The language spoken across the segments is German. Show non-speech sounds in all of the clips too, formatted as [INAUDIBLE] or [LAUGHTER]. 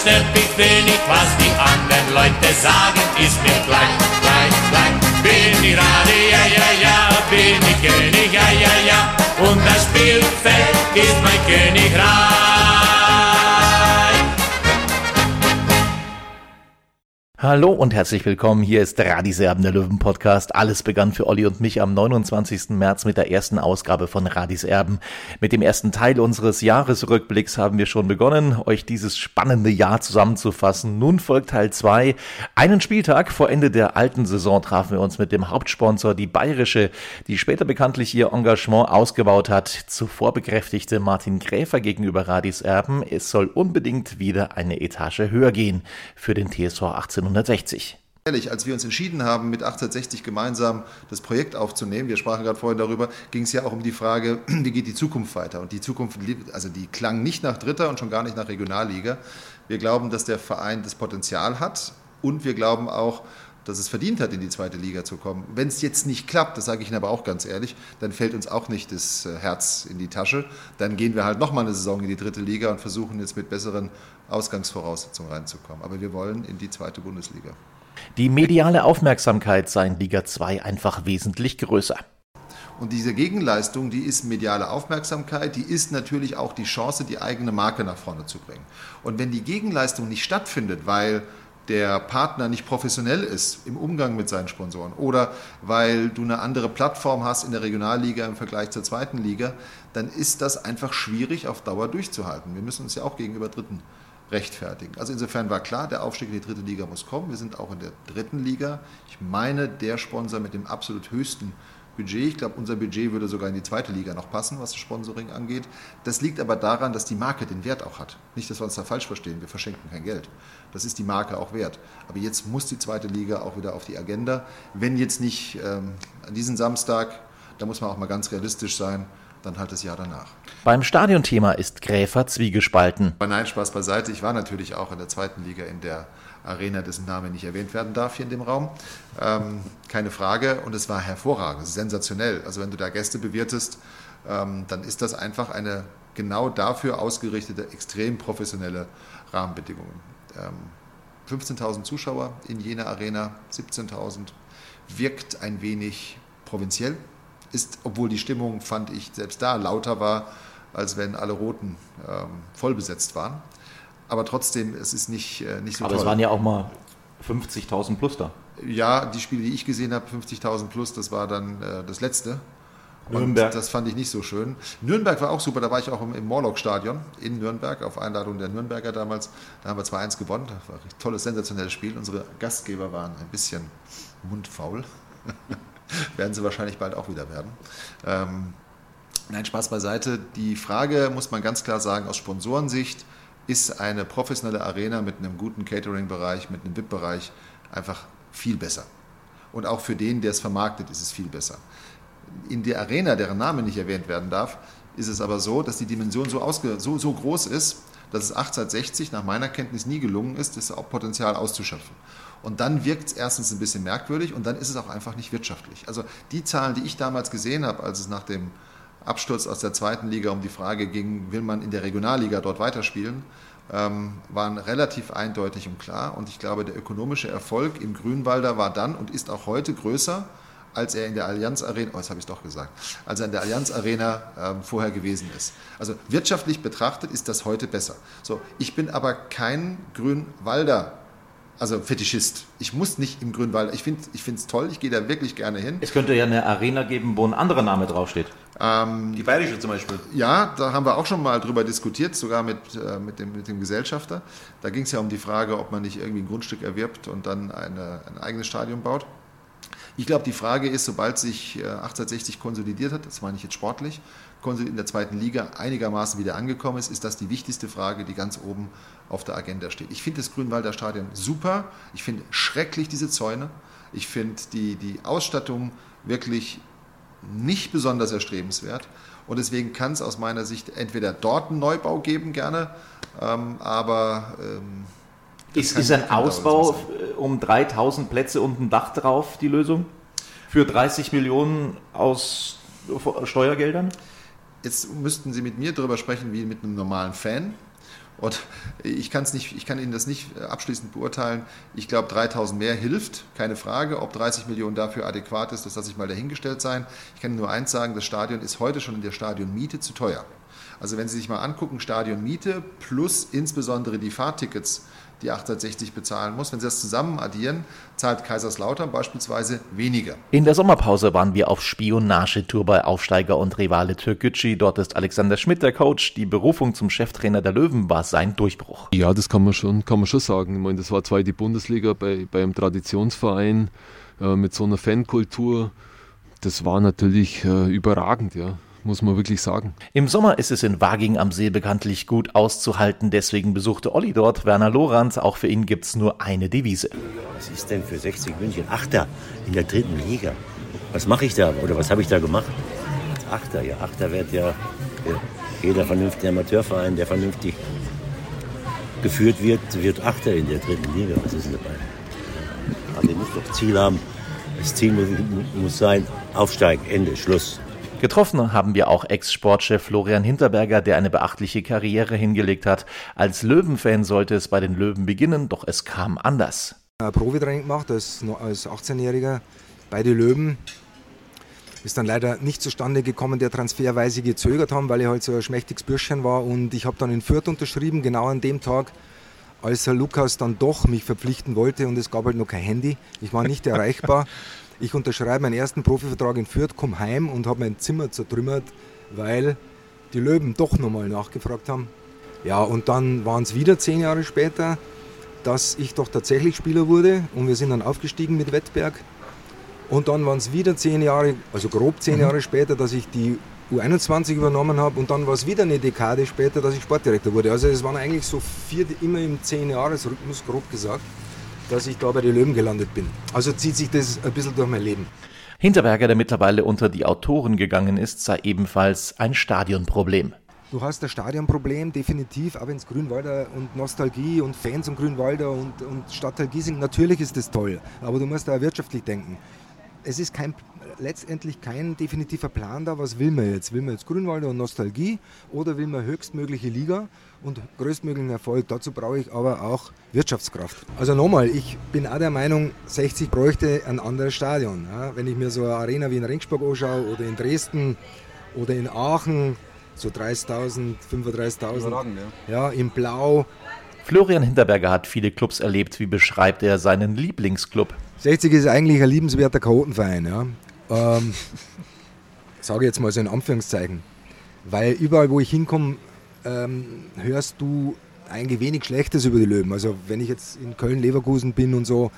andere stört mich wenig, was die anderen Leute sagen, ist mir gleich, gleich, gleich. Bin ich Radi, ja, ja, ja, bin ich König, ja, ja, ja, und das Spielfeld ist mein Königreich. Hallo und herzlich willkommen. Hier ist Radiserben der Löwen Podcast. Alles begann für Olli und mich am 29. März mit der ersten Ausgabe von Radis Erben. Mit dem ersten Teil unseres Jahresrückblicks haben wir schon begonnen, euch dieses spannende Jahr zusammenzufassen. Nun folgt Teil 2. Einen Spieltag vor Ende der alten Saison trafen wir uns mit dem Hauptsponsor, die Bayerische, die später bekanntlich ihr Engagement ausgebaut hat. Zuvor bekräftigte Martin Gräfer gegenüber Radis Erben, es soll unbedingt wieder eine Etage höher gehen für den TSV 18 1960. Ehrlich, als wir uns entschieden haben, mit 1860 gemeinsam das Projekt aufzunehmen, wir sprachen gerade vorhin darüber, ging es ja auch um die Frage, [CLEARS THROAT] wie geht die Zukunft weiter? Und die Zukunft, also die klang nicht nach Dritter und schon gar nicht nach Regionalliga. Wir glauben, dass der Verein das Potenzial hat und wir glauben auch, dass es verdient hat, in die zweite Liga zu kommen. Wenn es jetzt nicht klappt, das sage ich Ihnen aber auch ganz ehrlich, dann fällt uns auch nicht das äh, Herz in die Tasche. Dann gehen wir halt nochmal eine Saison in die dritte Liga und versuchen jetzt mit besseren Ausgangsvoraussetzungen reinzukommen. Aber wir wollen in die zweite Bundesliga. Die mediale Aufmerksamkeit sei in Liga 2 einfach wesentlich größer. Und diese Gegenleistung, die ist mediale Aufmerksamkeit, die ist natürlich auch die Chance, die eigene Marke nach vorne zu bringen. Und wenn die Gegenleistung nicht stattfindet, weil der Partner nicht professionell ist im Umgang mit seinen Sponsoren oder weil du eine andere Plattform hast in der Regionalliga im Vergleich zur zweiten Liga, dann ist das einfach schwierig auf Dauer durchzuhalten. Wir müssen uns ja auch gegenüber Dritten rechtfertigen. Also insofern war klar, der Aufstieg in die dritte Liga muss kommen. Wir sind auch in der dritten Liga. Ich meine, der Sponsor mit dem absolut höchsten Budget. Ich glaube, unser Budget würde sogar in die zweite Liga noch passen, was das Sponsoring angeht. Das liegt aber daran, dass die Marke den Wert auch hat. Nicht, dass wir uns da falsch verstehen, wir verschenken kein Geld. Das ist die Marke auch wert. Aber jetzt muss die zweite Liga auch wieder auf die Agenda. Wenn jetzt nicht ähm, an diesem Samstag, da muss man auch mal ganz realistisch sein, dann halt das Jahr danach. Beim Stadionthema ist Gräfer zwiegespalten. Aber nein, Spaß beiseite. Ich war natürlich auch in der zweiten Liga in der Arena, dessen Name nicht erwähnt werden darf hier in dem Raum. Ähm, keine Frage. Und es war hervorragend, sensationell. Also wenn du da Gäste bewirtest, ähm, dann ist das einfach eine genau dafür ausgerichtete, extrem professionelle Rahmenbedingungen. Ähm, 15.000 Zuschauer in jener Arena, 17.000, wirkt ein wenig provinziell, ist, obwohl die Stimmung, fand ich, selbst da lauter war, als wenn alle Roten ähm, voll besetzt waren aber trotzdem, es ist nicht, äh, nicht so aber toll. es waren ja auch mal 50.000 plus da. Ja, die Spiele, die ich gesehen habe, 50.000 plus, das war dann äh, das letzte. Nürnberg. Und das fand ich nicht so schön. Nürnberg war auch super, da war ich auch im, im Morlock-Stadion in Nürnberg, auf Einladung der Nürnberger damals. Da haben wir 2-1 gewonnen. Das war ein tolles, sensationelles Spiel. Unsere Gastgeber waren ein bisschen mundfaul. [LAUGHS] [LAUGHS] werden sie wahrscheinlich bald auch wieder werden. Ähm, nein, Spaß beiseite. Die Frage muss man ganz klar sagen, aus Sponsorensicht, ist eine professionelle Arena mit einem guten Catering-Bereich, mit einem VIP-Bereich einfach viel besser. Und auch für den, der es vermarktet, ist es viel besser. In der Arena, deren Name nicht erwähnt werden darf, ist es aber so, dass die Dimension so, so, so groß ist, dass es 1860 nach meiner Kenntnis nie gelungen ist, das Potenzial auszuschöpfen. Und dann wirkt es erstens ein bisschen merkwürdig und dann ist es auch einfach nicht wirtschaftlich. Also die Zahlen, die ich damals gesehen habe, als es nach dem Absturz aus der zweiten Liga um die Frage ging, will man in der Regionalliga dort weiterspielen, ähm, waren relativ eindeutig und klar. Und ich glaube, der ökonomische Erfolg im Grünwalder war dann und ist auch heute größer als er in der Allianz Arena, oh, habe ich doch gesagt, als er in der Allianz Arena ähm, vorher gewesen ist. Also wirtschaftlich betrachtet ist das heute besser. So, ich bin aber kein Grünwalder also Fetischist. Ich muss nicht im Grünwald. Ich finde es toll, ich gehe da wirklich gerne hin. Es könnte ja eine Arena geben, wo ein anderer Name draufsteht. Ähm, Die Bayerische zum Beispiel. Ja, da haben wir auch schon mal drüber diskutiert, sogar mit, äh, mit, dem, mit dem Gesellschafter. Da ging es ja um die Frage, ob man nicht irgendwie ein Grundstück erwirbt und dann eine, ein eigenes Stadion baut. Ich glaube, die Frage ist, sobald sich 1860 äh, konsolidiert hat, das meine ich jetzt sportlich, in der zweiten Liga einigermaßen wieder angekommen ist, ist das die wichtigste Frage, die ganz oben auf der Agenda steht. Ich finde das Grünwalder Stadion super. Ich finde schrecklich diese Zäune. Ich finde die, die Ausstattung wirklich nicht besonders erstrebenswert. Und deswegen kann es aus meiner Sicht entweder dort einen Neubau geben, gerne, ähm, aber. Ähm, ist, ist ein Ausbau um 3000 Plätze und ein Dach drauf die Lösung? Für 30 Millionen aus Steuergeldern? Jetzt müssten Sie mit mir darüber sprechen wie mit einem normalen Fan. Und ich, kann's nicht, ich kann Ihnen das nicht abschließend beurteilen. Ich glaube, 3000 mehr hilft, keine Frage. Ob 30 Millionen dafür adäquat ist, das lasse ich mal dahingestellt sein. Ich kann Ihnen nur eins sagen, das Stadion ist heute schon in der Stadionmiete zu teuer. Also wenn Sie sich mal angucken, Stadionmiete plus insbesondere die Fahrtickets, die 860 bezahlen muss. Wenn Sie das zusammen addieren, zahlt Kaiserslautern beispielsweise weniger. In der Sommerpause waren wir auf Spionagetour bei Aufsteiger und Rivale Türkgücü. Dort ist Alexander Schmidt der Coach. Die Berufung zum Cheftrainer der Löwen war sein Durchbruch. Ja, das kann man schon, kann man schon sagen. Ich meine, das war zweite Bundesliga bei, bei einem Traditionsverein äh, mit so einer Fankultur. Das war natürlich äh, überragend, ja muss man wirklich sagen. Im Sommer ist es in Waging am See bekanntlich gut auszuhalten, deswegen besuchte Olli dort Werner Lorand. Auch für ihn gibt es nur eine Devise. Was ist denn für 60 München? Achter in der dritten Liga. Was mache ich da oder was habe ich da gemacht? Achter, ja, Achter wird ja jeder vernünftige Amateurverein, der vernünftig geführt wird, wird Achter in der dritten Liga. Was ist denn dabei? Also ich muss doch Ziel haben. Das Ziel muss, muss sein, aufsteigen, Ende, Schluss. Getroffen haben wir auch Ex-Sportchef Florian Hinterberger, der eine beachtliche Karriere hingelegt hat. Als Löwenfan sollte es bei den Löwen beginnen, doch es kam anders. Profitraining gemacht als, als 18-Jähriger bei den Löwen. Ist dann leider nicht zustande gekommen, der Transfer, weil sie gezögert haben, weil ich halt so ein schmächtiges Bürschchen war. Und ich habe dann in Fürth unterschrieben, genau an dem Tag, als Herr Lukas dann doch mich verpflichten wollte und es gab halt noch kein Handy. Ich war nicht erreichbar. [LAUGHS] Ich unterschreibe meinen ersten Profivertrag in Fürth, komme heim und habe mein Zimmer zertrümmert, weil die Löwen doch nochmal nachgefragt haben. Ja, und dann waren es wieder zehn Jahre später, dass ich doch tatsächlich Spieler wurde und wir sind dann aufgestiegen mit Wettberg. Und dann waren es wieder zehn Jahre, also grob zehn mhm. Jahre später, dass ich die U21 übernommen habe und dann war es wieder eine Dekade später, dass ich Sportdirektor wurde. Also es waren eigentlich so vier, immer im zehn Jahresrhythmus, grob gesagt dass ich da bei den Löwen gelandet bin. Also zieht sich das ein bisschen durch mein Leben. Hinterberger, der mittlerweile unter die Autoren gegangen ist, sei ebenfalls ein Stadionproblem. Du hast ein Stadionproblem, definitiv, aber ins Grünwalder und Nostalgie und Fans und Grünwalder und, und Stadtteil Giesing, natürlich ist das toll, aber du musst da wirtschaftlich denken. Es ist kein letztendlich kein definitiver Plan da, was will man jetzt? Will man jetzt Grünwalder und Nostalgie oder will man höchstmögliche Liga und größtmöglichen Erfolg? Dazu brauche ich aber auch Wirtschaftskraft. Also nochmal, ich bin auch der Meinung, 60 bräuchte ein anderes Stadion. Ja, wenn ich mir so eine Arena wie in Ringsburg anschaue oder in Dresden oder in Aachen, so 30.000, 35.000, ja. ja, in Blau. Florian Hinterberger hat viele Clubs erlebt. Wie beschreibt er seinen Lieblingsclub? 60 ist eigentlich ein liebenswerter Chaotenverein. Ja. Ähm, [LAUGHS] sage jetzt mal so in Anführungszeichen. Weil überall, wo ich hinkomme, ähm, hörst du eigentlich wenig Schlechtes über die Löwen. Also wenn ich jetzt in Köln, Leverkusen bin und so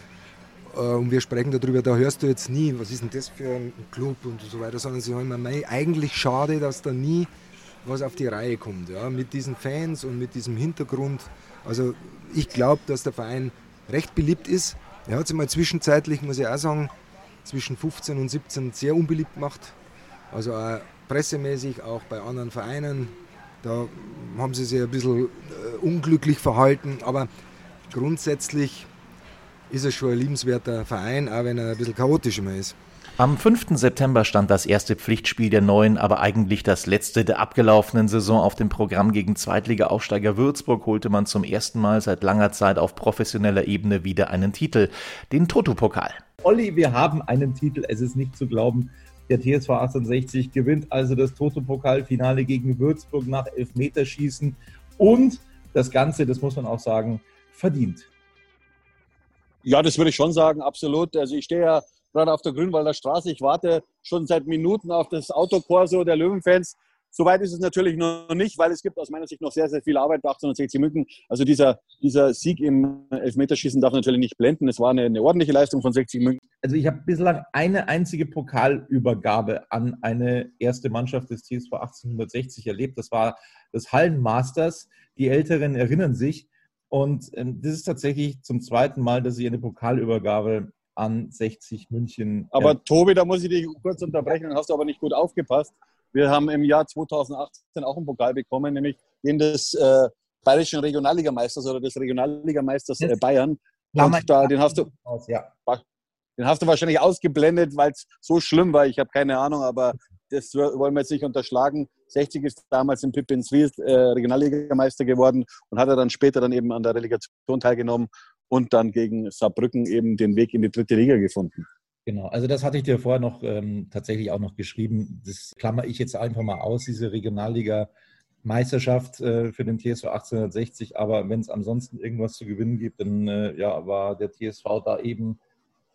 äh, und wir sprechen darüber, da hörst du jetzt nie, was ist denn das für ein Club und so weiter, sondern sie haben immer eigentlich schade, dass da nie was auf die Reihe kommt. Ja? Mit diesen Fans und mit diesem Hintergrund. Also ich glaube, dass der Verein recht beliebt ist. Er hat sich mal zwischenzeitlich, muss ich auch sagen, zwischen 15 und 17 sehr unbeliebt gemacht. Also auch pressemäßig, auch bei anderen Vereinen. Da haben sie sich ein bisschen äh, unglücklich verhalten, aber grundsätzlich ist es schon ein liebenswerter Verein, auch wenn er ein bisschen chaotisch immer ist. Am 5. September stand das erste Pflichtspiel der neuen, aber eigentlich das letzte der abgelaufenen Saison auf dem Programm gegen Zweitliga-Aufsteiger Würzburg holte man zum ersten Mal seit langer Zeit auf professioneller Ebene wieder einen Titel, den Toto-Pokal. Olli, wir haben einen Titel. Es ist nicht zu glauben. Der TSV 1860 gewinnt also das Toto-Pokalfinale gegen Würzburg nach Elfmeterschießen und das Ganze, das muss man auch sagen, verdient. Ja, das würde ich schon sagen, absolut. Also ich stehe ja gerade auf der Grünwalder Straße. Ich warte schon seit Minuten auf das Autokorso der Löwenfans. Soweit ist es natürlich noch nicht, weil es gibt aus meiner Sicht noch sehr, sehr viel Arbeit bei 1860 München. Also dieser, dieser Sieg im Elfmeterschießen darf natürlich nicht blenden. Es war eine, eine ordentliche Leistung von 60 München. Also ich habe bislang eine einzige Pokalübergabe an eine erste Mannschaft des TSV 1860 erlebt. Das war das Hallenmasters. Die Älteren erinnern sich. Und ähm, das ist tatsächlich zum zweiten Mal, dass ich eine Pokalübergabe an 60 München. Aber Tobi, da muss ich dich kurz unterbrechen, dann hast du aber nicht gut aufgepasst. Wir haben im Jahr 2018 auch einen Pokal bekommen, nämlich den des äh, bayerischen Regionalligameisters oder des Regionalligameisters äh, Bayern. Und da, den hast du, ja. den hast du wahrscheinlich ausgeblendet, weil es so schlimm war. Ich habe keine Ahnung, aber das wollen wir jetzt nicht unterschlagen. 60 ist damals in Pippins Wies äh, Regionalligameister geworden und hat er dann später dann eben an der Relegation teilgenommen und dann gegen Saarbrücken eben den Weg in die dritte Liga gefunden. Genau, also das hatte ich dir vorher noch ähm, tatsächlich auch noch geschrieben. Das klammer ich jetzt einfach mal aus, diese Regionalliga. Meisterschaft äh, für den TSV 1860, aber wenn es ansonsten irgendwas zu gewinnen gibt, dann äh, ja, war der TSV da eben,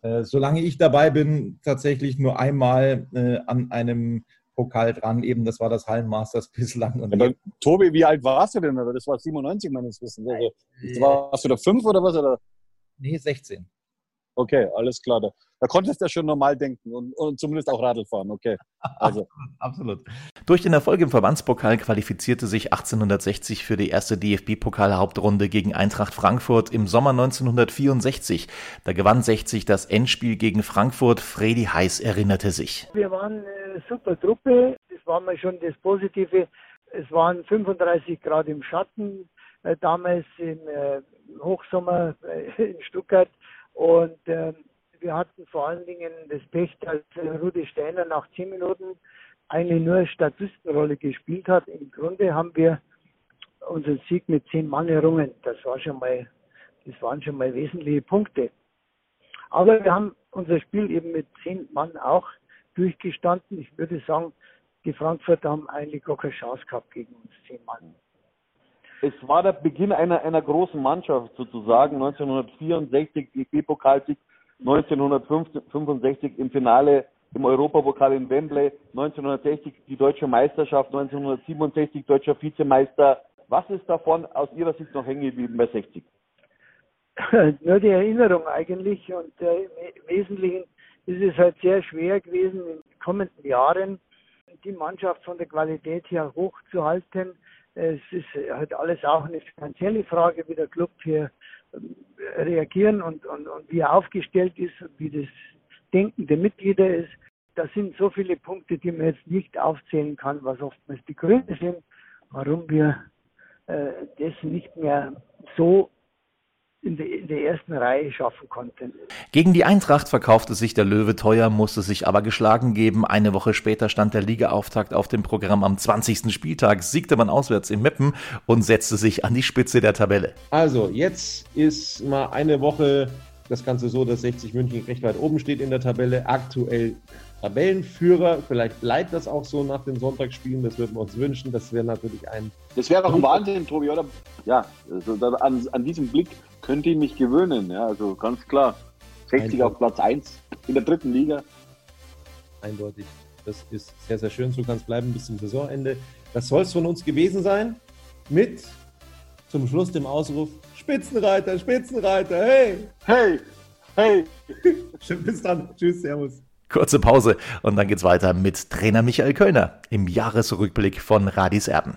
äh, solange ich dabei bin, tatsächlich nur einmal äh, an einem Pokal dran. Eben, das war das Hallenmasters [LAUGHS] bislang. Und ja, Tobi, wie alt warst du denn? Das war 97 meines Wissens. Also, warst du da fünf oder was? Oder? Nee, 16. Okay, alles klar. Da, da konntest du ja schon normal denken und, und zumindest auch Radl fahren. Okay. [LAUGHS] Also. Absolut. Durch den Erfolg im Verbandspokal qualifizierte sich 1860 für die erste DFB-Pokal-Hauptrunde gegen Eintracht Frankfurt im Sommer 1964. Da gewann 60 das Endspiel gegen Frankfurt. Fredi Heiß erinnerte sich. Wir waren eine super Truppe. Das war mal schon das Positive. Es waren 35 Grad im Schatten. Äh, damals im äh, Hochsommer äh, in Stuttgart und äh, wir hatten vor allen Dingen das Pech, dass äh, Rudi Steiner nach zehn Minuten eine nur Statistenrolle gespielt hat. Im Grunde haben wir unseren Sieg mit zehn Mann errungen. Das war schon mal, das waren schon mal wesentliche Punkte. Aber wir haben unser Spiel eben mit zehn Mann auch durchgestanden. Ich würde sagen, die Frankfurter haben eigentlich gar keine Chance gehabt gegen uns zehn Mann es war der Beginn einer, einer großen Mannschaft sozusagen. 1964 DFB-Pokalsieg, 1965 im Finale im Europapokal in Wembley, 1960 die deutsche Meisterschaft, 1967 deutscher Vizemeister. Was ist davon aus Ihrer Sicht noch hängen geblieben bei 60? Nur [LAUGHS] die Erinnerung eigentlich und äh, im Wesentlichen ist es halt sehr schwer gewesen, in den kommenden Jahren die Mannschaft von der Qualität her hochzuhalten. Es ist halt alles auch eine finanzielle Frage, wie der Club hier ähm, reagieren und, und, und wie er aufgestellt ist und wie das Denken der Mitglieder ist. Das sind so viele Punkte, die man jetzt nicht aufzählen kann, was oftmals die Gründe sind, warum wir äh, das nicht mehr so in der, in der, ersten Reihe schaffen konnten. Gegen die Eintracht verkaufte sich der Löwe teuer, musste sich aber geschlagen geben. Eine Woche später stand der Ligaauftakt auf dem Programm. Am 20. Spieltag siegte man auswärts in Meppen und setzte sich an die Spitze der Tabelle. Also, jetzt ist mal eine Woche das Ganze so, dass 60 München recht weit oben steht in der Tabelle. Aktuell Tabellenführer. Vielleicht bleibt das auch so nach den Sonntagsspielen. Das würden wir uns wünschen. Das wäre natürlich ein. Das wäre auch ein Wahnsinn, Tobi, oder? Ja, also an, an diesem Blick könnt ihr mich gewöhnen. Ja, also ganz klar. 60 auf Platz 1 in der dritten Liga. Eindeutig. Das ist sehr, sehr schön. So kann es bleiben bis zum Saisonende. Das soll es von uns gewesen sein. Mit zum Schluss dem Ausruf: Spitzenreiter, Spitzenreiter, hey! Hey! Hey! [LAUGHS] Bis dann. Tschüss, Servus. Kurze Pause und dann geht's weiter mit Trainer Michael Kölner im Jahresrückblick von Radis Erben.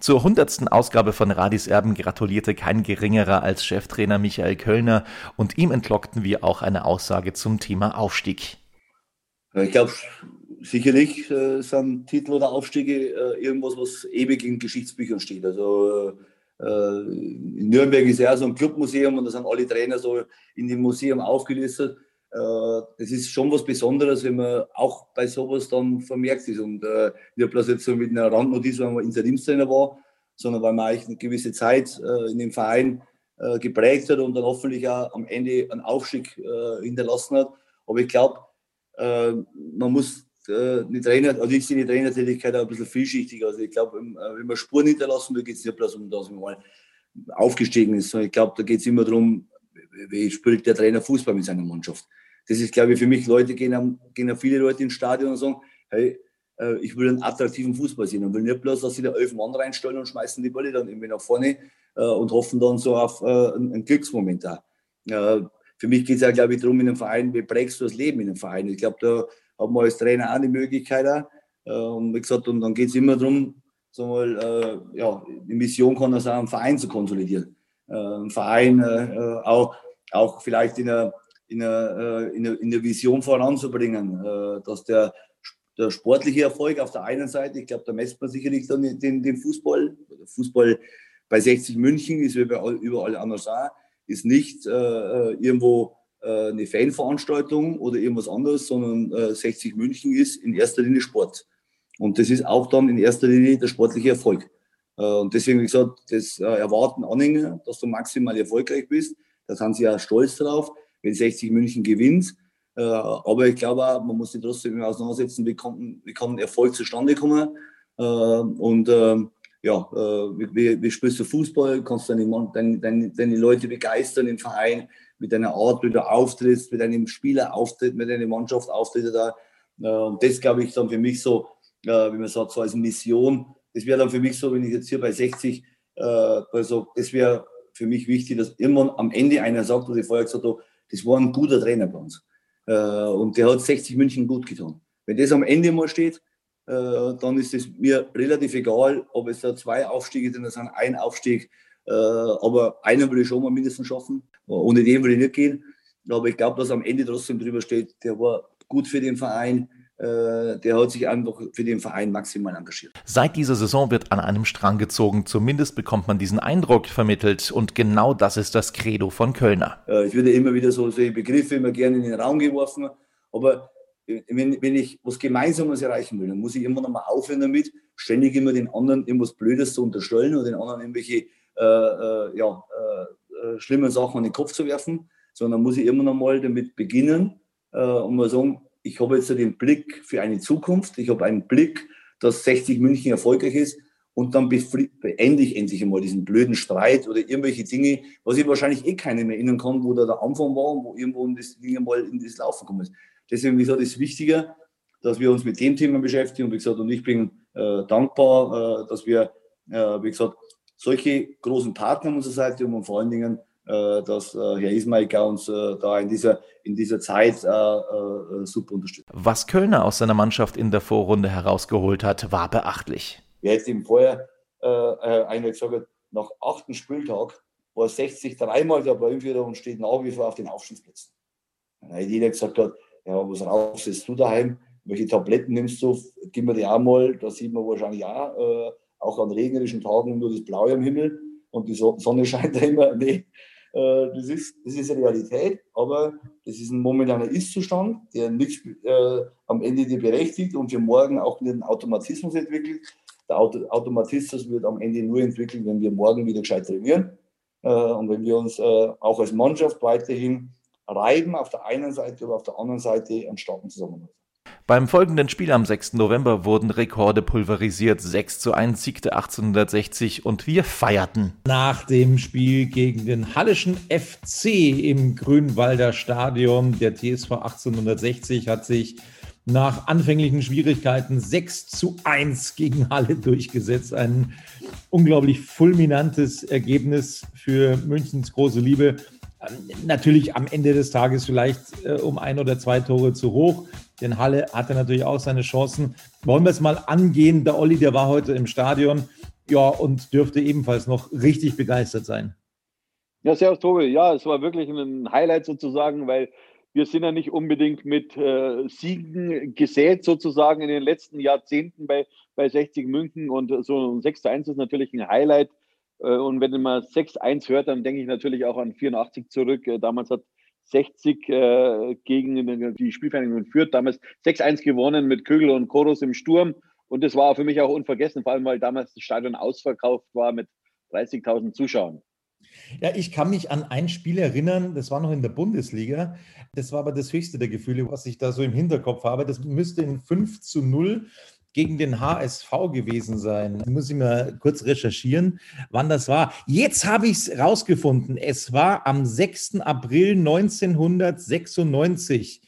Zur hundertsten Ausgabe von Radis Erben gratulierte kein geringerer als Cheftrainer Michael Kölner und ihm entlockten wir auch eine Aussage zum Thema Aufstieg. Ich glaube, sicherlich äh, sind Titel oder Aufstiege äh, irgendwas, was ewig in Geschichtsbüchern steht. Also äh, in Nürnberg ist ja so ein Clubmuseum und da sind alle Trainer so in dem Museum aufgelistet. Äh, das ist schon was Besonderes, wenn man auch bei sowas dann vermerkt ist. Und äh, nicht bloß jetzt so mit einer Randnotiz, weil man Interimstrainer war, sondern weil man eigentlich eine gewisse Zeit äh, in dem Verein äh, geprägt hat und dann hoffentlich auch am Ende einen Aufstieg äh, hinterlassen hat. Aber ich glaube, äh, man muss die Trainer, also ich sehe die Trainertätigkeit auch ein bisschen vielschichtig. Also ich glaube, wenn man Spuren hinterlassen will, geht es nicht bloß um das, wenn man aufgestiegen ist. Ich glaube, da geht es immer darum, wie spielt der Trainer Fußball mit seiner Mannschaft. Das ist, glaube ich, für mich, Leute gehen, gehen viele Leute ins Stadion und sagen, hey, äh, ich will einen attraktiven Fußball sehen und will nicht bloß, dass sie da elf Mann reinstellen und schmeißen die Bälle dann irgendwie nach vorne äh, und hoffen dann so auf äh, einen Glücksmoment da. Für mich geht es ja, glaube ich, darum, in einem Verein, wie prägst du das Leben in einem Verein? Ich glaube, da haben wir als Trainer auch die Möglichkeit. Auch. Und wie gesagt, und dann geht es immer darum, so mal, ja, die Mission kann das auch, einen Verein zu konsolidieren. Ein Verein auch, auch vielleicht in einer in der, in der, in der Vision voranzubringen, dass der der sportliche Erfolg auf der einen Seite, ich glaube, da messt man sicherlich dann den, den Fußball. Fußball bei 60 München ist wie überall anders auch, ist nicht äh, äh, irgendwo äh, eine Fanveranstaltung oder irgendwas anderes, sondern äh, 60 München ist in erster Linie Sport. Und das ist auch dann in erster Linie der sportliche Erfolg. Äh, und deswegen, wie gesagt, das äh, erwarten Anhänger, dass du maximal erfolgreich bist. Da sind sie ja stolz drauf, wenn 60 München gewinnt. Äh, aber ich glaube auch, man muss sich trotzdem auseinandersetzen, wie kann, wie kann Erfolg zustande kommen. Äh, und ähm, ja, äh, wie, wie spielst du Fußball? Kannst du deine, deine, deine, deine Leute begeistern im Verein mit deiner Art, wie du auftrittst, mit deinem Spieler auftritt, mit deiner Mannschaft auftritt da. Und das glaube ich dann für mich so, wie man sagt, so als Mission. Das wäre dann für mich so, wenn ich jetzt hier bei 60, also das wäre für mich wichtig, dass immer am Ende einer sagt, was ich vorher gesagt habe, das war ein guter Trainer bei uns. Äh, und der hat 60 München gut getan. Wenn das am Ende mal steht, äh, dann ist es mir relativ egal, ob es da zwei Aufstiege drin sind, ein Aufstieg. Äh, aber einen will ich schon mal mindestens schaffen. Ohne den will ich nicht gehen. Aber ich glaube, dass am Ende trotzdem drüber steht, der war gut für den Verein, der hat sich einfach für den Verein maximal engagiert. Seit dieser Saison wird an einem Strang gezogen. Zumindest bekommt man diesen Eindruck vermittelt. Und genau das ist das Credo von Kölner. Äh, ich würde immer wieder so solche Begriffe immer gerne in den Raum geworfen. Aber äh, wenn, wenn ich was Gemeinsames erreichen will, dann muss ich immer noch mal aufhören damit, ständig immer den anderen irgendwas Blödes zu unterstellen oder den anderen irgendwelche äh, äh, ja, äh, schlimmen Sachen an den Kopf zu werfen, sondern muss ich immer noch mal damit beginnen und mal sagen, ich habe jetzt den Blick für eine Zukunft, ich habe einen Blick, dass 60 München erfolgreich ist. Und dann beende ich endlich einmal diesen blöden Streit oder irgendwelche Dinge, was ich wahrscheinlich eh keiner mehr erinnern kann, wo da der Anfang war und wo irgendwo das Ding mal in das Laufen gekommen ist. Deswegen, wie gesagt, ist wichtiger, dass wir uns mit dem Thema beschäftigen. Und wie gesagt, und ich bin äh, dankbar, äh, dass wir, äh, wie gesagt, solche großen Partner an unserer Seite haben und vor allen Dingen dass äh, Herr Ismail uns äh, da in dieser, in dieser Zeit super unterstützt. Was Kölner aus seiner Mannschaft in der Vorrunde herausgeholt hat, war beachtlich. Wer jetzt im Vorher äh, einer gesagt hat, nach achten Spieltag war 60 dreimal der Ballführer und steht nach wie vor auf den Aufstiegsplätzen. Dann jeder gesagt hat, ja, was raussetzt du daheim? Welche Tabletten nimmst du? Gib mir die auch mal. Da sieht man wahrscheinlich auch, äh, auch an regnerischen Tagen nur das Blaue am Himmel und die Sonne [LAUGHS] scheint da immer. Nee, äh, das, ist, das ist Realität, aber das ist ein momentaner Ist-Zustand, der nicht äh, am Ende dir berechtigt und für morgen auch nicht einen Automatismus entwickelt. Der Auto Automatismus wird am Ende nur entwickelt, wenn wir morgen wieder gescheit trainieren äh, und wenn wir uns äh, auch als Mannschaft weiterhin reiben auf der einen Seite, aber auf der anderen Seite einen starken Zusammenhalt. Beim folgenden Spiel am 6. November wurden Rekorde pulverisiert. 6 zu 1 siegte 1860 und wir feierten. Nach dem Spiel gegen den Hallischen FC im Grünwalder Stadion, der TSV 1860 hat sich nach anfänglichen Schwierigkeiten 6 zu 1 gegen Halle durchgesetzt. Ein unglaublich fulminantes Ergebnis für Münchens große Liebe. Natürlich am Ende des Tages vielleicht äh, um ein oder zwei Tore zu hoch. Denn Halle hatte natürlich auch seine Chancen. Wollen wir es mal angehen? Der Olli, der war heute im Stadion ja, und dürfte ebenfalls noch richtig begeistert sein. Ja, servus Tobi. Ja, es war wirklich ein Highlight sozusagen, weil wir sind ja nicht unbedingt mit äh, Siegen gesät sozusagen in den letzten Jahrzehnten bei, bei 60 München und so ein 6 zu 1 ist natürlich ein Highlight. Äh, und wenn man 6-1 hört, dann denke ich natürlich auch an 84 zurück. Äh, damals hat 60 äh, gegen die Spielvereinigung Fürth, damals 6-1 gewonnen mit Kögel und Chorus im Sturm. Und das war für mich auch unvergessen, vor allem weil damals das Stadion ausverkauft war mit 30.000 Zuschauern. Ja, ich kann mich an ein Spiel erinnern, das war noch in der Bundesliga. Das war aber das höchste der Gefühle, was ich da so im Hinterkopf habe. Das müsste in 5 zu 0 gegen den HSV gewesen sein. Muss ich mal kurz recherchieren, wann das war. Jetzt habe ich es rausgefunden. Es war am 6. April 1996.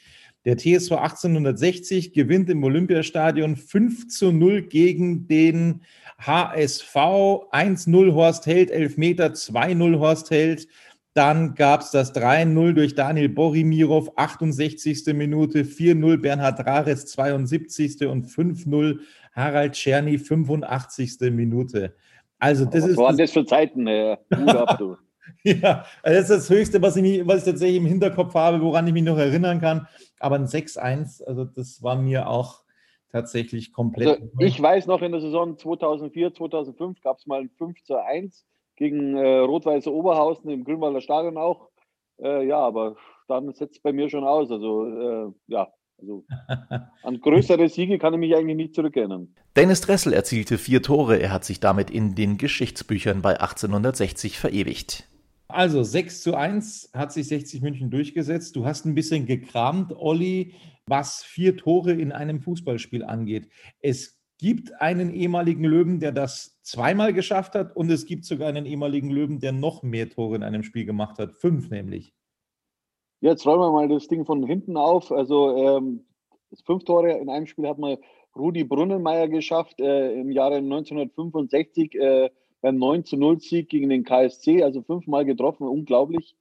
Der TSV 1860 gewinnt im Olympiastadion 5 zu 0 gegen den HSV. 1-0 Horst Held, Elfmeter, 2-0 Horst Held. Dann gab es das 3-0 durch Daniel Borimirov, 68. Minute, 4-0 Bernhard Rares, 72. und 5-0 Harald Czerny, 85. Minute. Also das was ist. Was waren das für Zeiten? Äh, [LAUGHS] ja, also das ist das Höchste, was ich, was ich tatsächlich im Hinterkopf habe, woran ich mich noch erinnern kann. Aber ein 6-1, also das war mir auch tatsächlich komplett. Also ich weiß noch, in der Saison 2004, 2005 gab es mal ein 5 zu 1 gegen äh, Rot-Weiße Oberhausen im Grünwalder Stadion auch. Äh, ja, aber dann setzt es bei mir schon aus. Also äh, ja, also [LAUGHS] an größere Siege kann ich mich eigentlich nicht zurückerinnern. Dennis Dressel erzielte vier Tore. Er hat sich damit in den Geschichtsbüchern bei 1860 verewigt. Also 6 zu 1 hat sich 60 München durchgesetzt. Du hast ein bisschen gekramt, Olli, was vier Tore in einem Fußballspiel angeht. Es gibt einen ehemaligen Löwen, der das zweimal geschafft hat und es gibt sogar einen ehemaligen Löwen, der noch mehr Tore in einem Spiel gemacht hat. Fünf nämlich. Jetzt räumen wir mal das Ding von hinten auf. Also ähm, fünf Tore in einem Spiel hat mal Rudi Brunnenmeier geschafft äh, im Jahre 1965 äh, beim 9 zu 0 Sieg gegen den KSC, also fünfmal getroffen, unglaublich,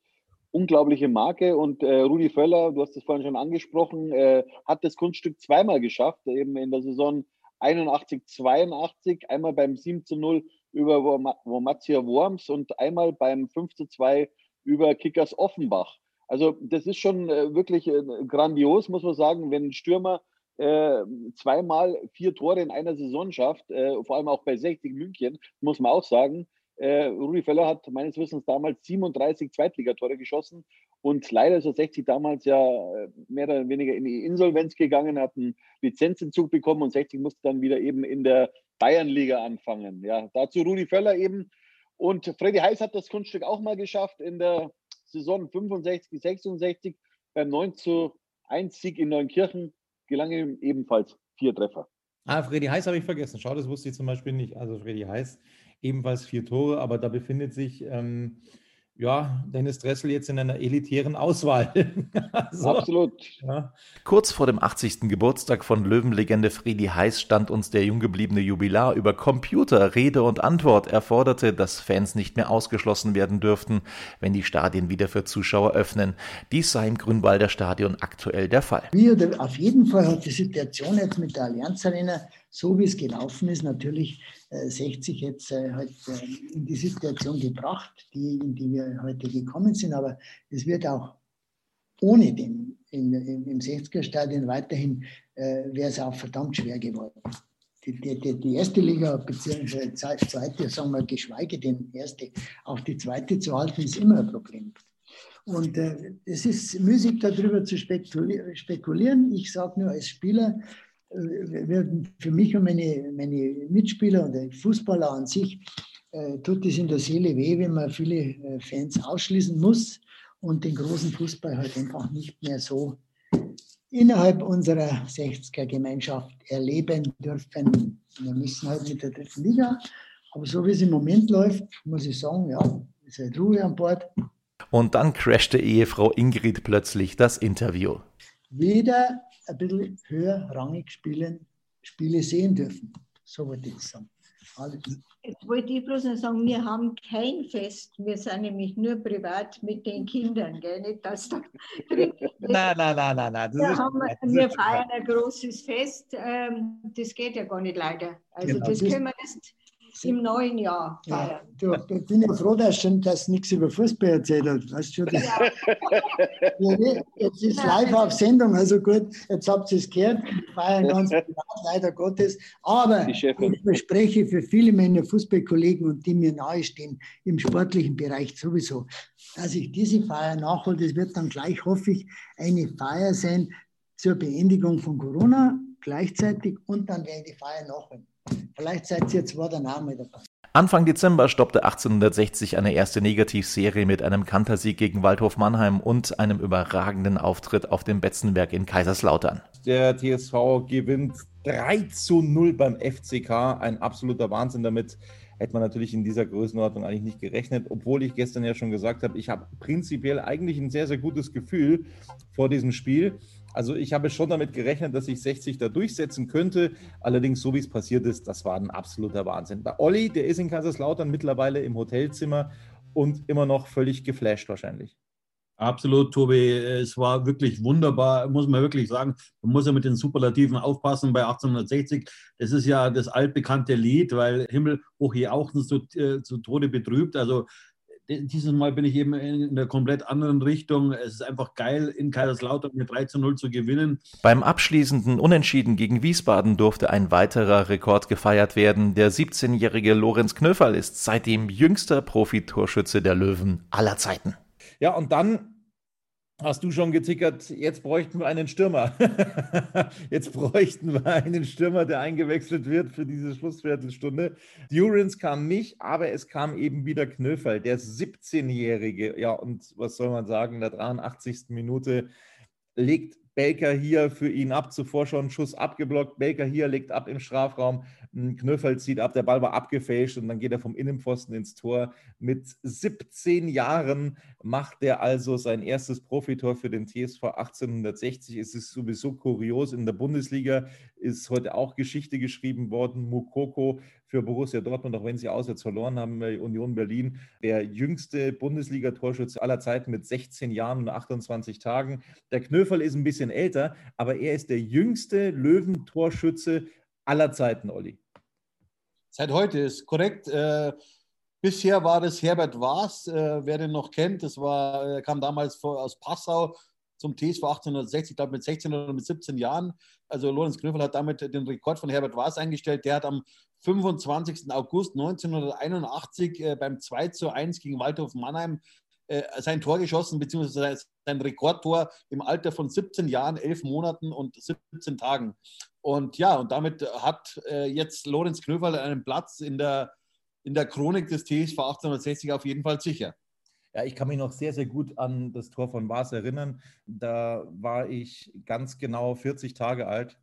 unglaubliche Marke. Und äh, Rudi Völler, du hast es vorhin schon angesprochen, äh, hat das Kunststück zweimal geschafft, eben in der Saison 81, 82, einmal beim 7 zu 0 über Wormatia Worms und einmal beim 5 zu 2 über Kickers Offenbach. Also das ist schon äh, wirklich äh, grandios, muss man sagen, wenn ein Stürmer äh, zweimal vier Tore in einer Saison schafft, äh, vor allem auch bei 60 München, muss man auch sagen. Äh, Rudi Völler hat meines Wissens damals 37 Zweitligatore geschossen und leider ist er 60 damals ja äh, mehr oder weniger in die Insolvenz gegangen, hat einen Lizenzentzug bekommen und 60 musste dann wieder eben in der Bayernliga anfangen. Ja, dazu Rudi Völler eben. Und Freddy Heiß hat das Kunststück auch mal geschafft in der Saison 65, 66 beim 9 zu 1 Sieg in Neunkirchen gelang ihm ebenfalls vier Treffer. Ah, Freddy Heiß habe ich vergessen. Schau, das wusste ich zum Beispiel nicht. Also Freddy Heiß ebenfalls vier Tore, aber da befindet sich ähm, ja, Dennis Dressel jetzt in einer elitären Auswahl. [LAUGHS] so. Absolut. Ja. Kurz vor dem 80. Geburtstag von Löwenlegende Friedi Heiß stand uns der jung gebliebene Jubilar über Computer Rede und Antwort. Er forderte, dass Fans nicht mehr ausgeschlossen werden dürften, wenn die Stadien wieder für Zuschauer öffnen. Dies sei im Grünwalder Stadion aktuell der Fall. Mir auf jeden Fall hat die Situation jetzt mit der Allianz Arena so wie es gelaufen ist, natürlich äh, 60 jetzt äh, halt, äh, in die Situation gebracht, die, in die wir heute gekommen sind. Aber es wird auch ohne den in, in, im 60er-Stadion weiterhin, äh, wäre es auch verdammt schwer geworden. Die, die, die, erste Liga, beziehungsweise zweite, sagen wir, geschweige denn erste, auch die zweite zu halten, ist immer ein Problem. Und äh, es ist müßig, darüber zu spekulieren. Ich sage nur als Spieler, werden für mich und meine, meine Mitspieler und Fußballer an sich, äh, tut es in der Seele weh, wenn man viele äh, Fans ausschließen muss und den großen Fußball halt einfach nicht mehr so innerhalb unserer 60er-Gemeinschaft erleben dürfen. Wir müssen halt mit der dritten Liga, aber so wie es im Moment läuft, muss ich sagen, ja, ist halt Ruhe an Bord. Und dann crashte Ehefrau Ingrid plötzlich das Interview. Wieder ein bisschen höherrangig spielen, Spiele sehen dürfen. So wollte ich sagen. Alles. Jetzt wollte ich bloß noch sagen, wir haben kein Fest. Wir sind nämlich nur privat mit den Kindern, gell? Nicht, dass da [LAUGHS] nein, nein, nein, nein, nein. Wir, haben, wir feiern ein großes Fest. Ähm, das geht ja gar nicht leider. Also Genau. das können wir erst im neuen Jahr feiern. Ja, du, ich bin ja froh, dass schon das nichts über Fußball erzählt hat. Weißt du, das, ja, [LAUGHS] jetzt ist live auf Sendung, also gut, jetzt habt ihr es gehört. Wir feiern ganz privat, leider Gottes. Aber ich verspreche für viele meiner Fußballkollegen und die mir nahestehen, im sportlichen Bereich sowieso, dass ich diese Feier nachhole. Das wird dann gleich, hoffe ich, eine Feier sein zur Beendigung von Corona gleichzeitig und dann werde ich die Feier nachholen. Vielleicht seid ihr dann auch mal dabei. Anfang Dezember stoppte 1860 eine erste Negativserie mit einem Kantersieg gegen Waldhof Mannheim und einem überragenden Auftritt auf dem Betzenberg in Kaiserslautern. Der TSV gewinnt 3 zu 0 beim FCK. Ein absoluter Wahnsinn. Damit hätte man natürlich in dieser Größenordnung eigentlich nicht gerechnet, obwohl ich gestern ja schon gesagt habe, ich habe prinzipiell eigentlich ein sehr, sehr gutes Gefühl vor diesem Spiel. Also ich habe schon damit gerechnet, dass sich 60 da durchsetzen könnte. Allerdings, so wie es passiert ist, das war ein absoluter Wahnsinn. Bei Olli, der ist in Kaiserslautern mittlerweile im Hotelzimmer und immer noch völlig geflasht wahrscheinlich. Absolut, Tobi. Es war wirklich wunderbar, muss man wirklich sagen. Man muss ja mit den Superlativen aufpassen bei 1860. Das ist ja das altbekannte Lied, weil Himmel hoch je Auchten zu, äh, zu Tode betrübt. Also dieses Mal bin ich eben in einer komplett anderen Richtung. Es ist einfach geil, in Kaiserslautern mit 3 zu 0 zu gewinnen. Beim abschließenden Unentschieden gegen Wiesbaden durfte ein weiterer Rekord gefeiert werden. Der 17-jährige Lorenz Knöferl ist seitdem jüngster Profitorschütze der Löwen aller Zeiten. Ja, und dann hast du schon getickert, jetzt bräuchten wir einen Stürmer. [LAUGHS] jetzt bräuchten wir einen Stürmer, der eingewechselt wird für diese Schlussviertelstunde. Durance kam nicht, aber es kam eben wieder Knöferl, der 17-Jährige. Ja, und was soll man sagen, in der 83. Minute legt Baker hier für ihn ab, zuvor schon Schuss abgeblockt. Baker hier legt ab im Strafraum. Knöffel zieht ab, der Ball war abgefälscht und dann geht er vom Innenpfosten ins Tor. Mit 17 Jahren macht er also sein erstes Profitor für den TSV 1860. Es ist sowieso kurios. In der Bundesliga ist heute auch Geschichte geschrieben worden. Mukoko für Borussia Dortmund, auch wenn sie auswärts verloren haben bei Union Berlin. Der jüngste Bundesliga-Torschütze aller Zeiten mit 16 Jahren und 28 Tagen. Der Knöferl ist ein bisschen älter, aber er ist der jüngste Löwentorschütze aller Zeiten, Olli. Seit heute ist korrekt. Äh, bisher war das Herbert Waas, äh, wer den noch kennt. Das war, äh, kam damals vor, aus Passau zum TSV 1860, ich glaube mit 16 oder mit 17 Jahren. Also Lorenz Knöffel hat damit den Rekord von Herbert Waas eingestellt. Der hat am 25. August 1981 äh, beim 2 zu 1 gegen Waldhof Mannheim äh, sein Tor geschossen, beziehungsweise sein Rekordtor im Alter von 17 Jahren, 11 Monaten und 17 Tagen. Und ja, und damit hat äh, jetzt Lorenz Knöferl einen Platz in der, in der Chronik des TSV 1860 auf jeden Fall sicher. Ja, ich kann mich noch sehr, sehr gut an das Tor von Bas erinnern. Da war ich ganz genau 40 Tage alt.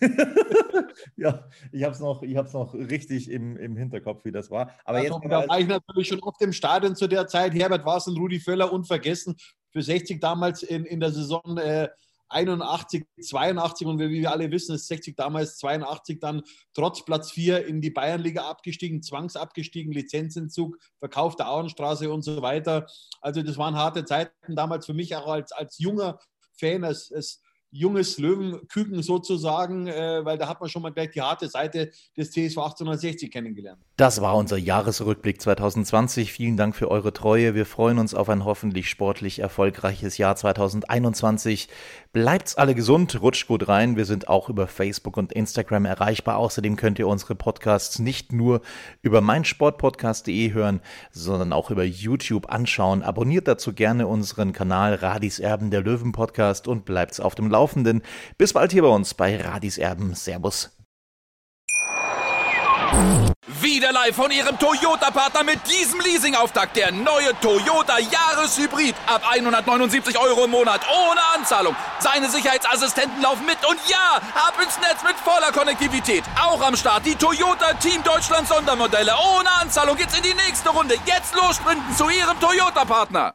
[LAUGHS] ja, ich habe es noch, ich hab's noch richtig im, im Hinterkopf, wie das war. Aber Also, jetzt da war ich natürlich schon oft im Stadion zu der Zeit. Herbert und Rudi Völler unvergessen. Für 60 damals in, in der Saison äh, 81, 82 und wie wir alle wissen, ist 60 damals 82 dann trotz Platz 4 in die Bayernliga abgestiegen, zwangsabgestiegen, Lizenzentzug, Verkauf der Auenstraße und so weiter. Also das waren harte Zeiten damals für mich auch als, als junger Fan, als, als junges Löwenküken sozusagen, äh, weil da hat man schon mal gleich die harte Seite des TSV 1860 kennengelernt. Das war unser Jahresrückblick 2020. Vielen Dank für eure Treue. Wir freuen uns auf ein hoffentlich sportlich erfolgreiches Jahr 2021. Bleibt's alle gesund, rutscht gut rein. Wir sind auch über Facebook und Instagram erreichbar. Außerdem könnt ihr unsere Podcasts nicht nur über meinsportpodcast.de hören, sondern auch über YouTube anschauen. Abonniert dazu gerne unseren Kanal Radis Erben der Löwen Podcast und bleibt's auf dem Laufenden. Bis bald hier bei uns bei Radis Erben. Servus. Wieder live von Ihrem Toyota-Partner mit diesem Leasing-Auftakt. Der neue Toyota Jahreshybrid. Ab 179 Euro im Monat. Ohne Anzahlung. Seine Sicherheitsassistenten laufen mit. Und ja, ab ins Netz mit voller Konnektivität. Auch am Start die Toyota Team Deutschland Sondermodelle. Ohne Anzahlung geht's in die nächste Runde. Jetzt los zu Ihrem Toyota-Partner.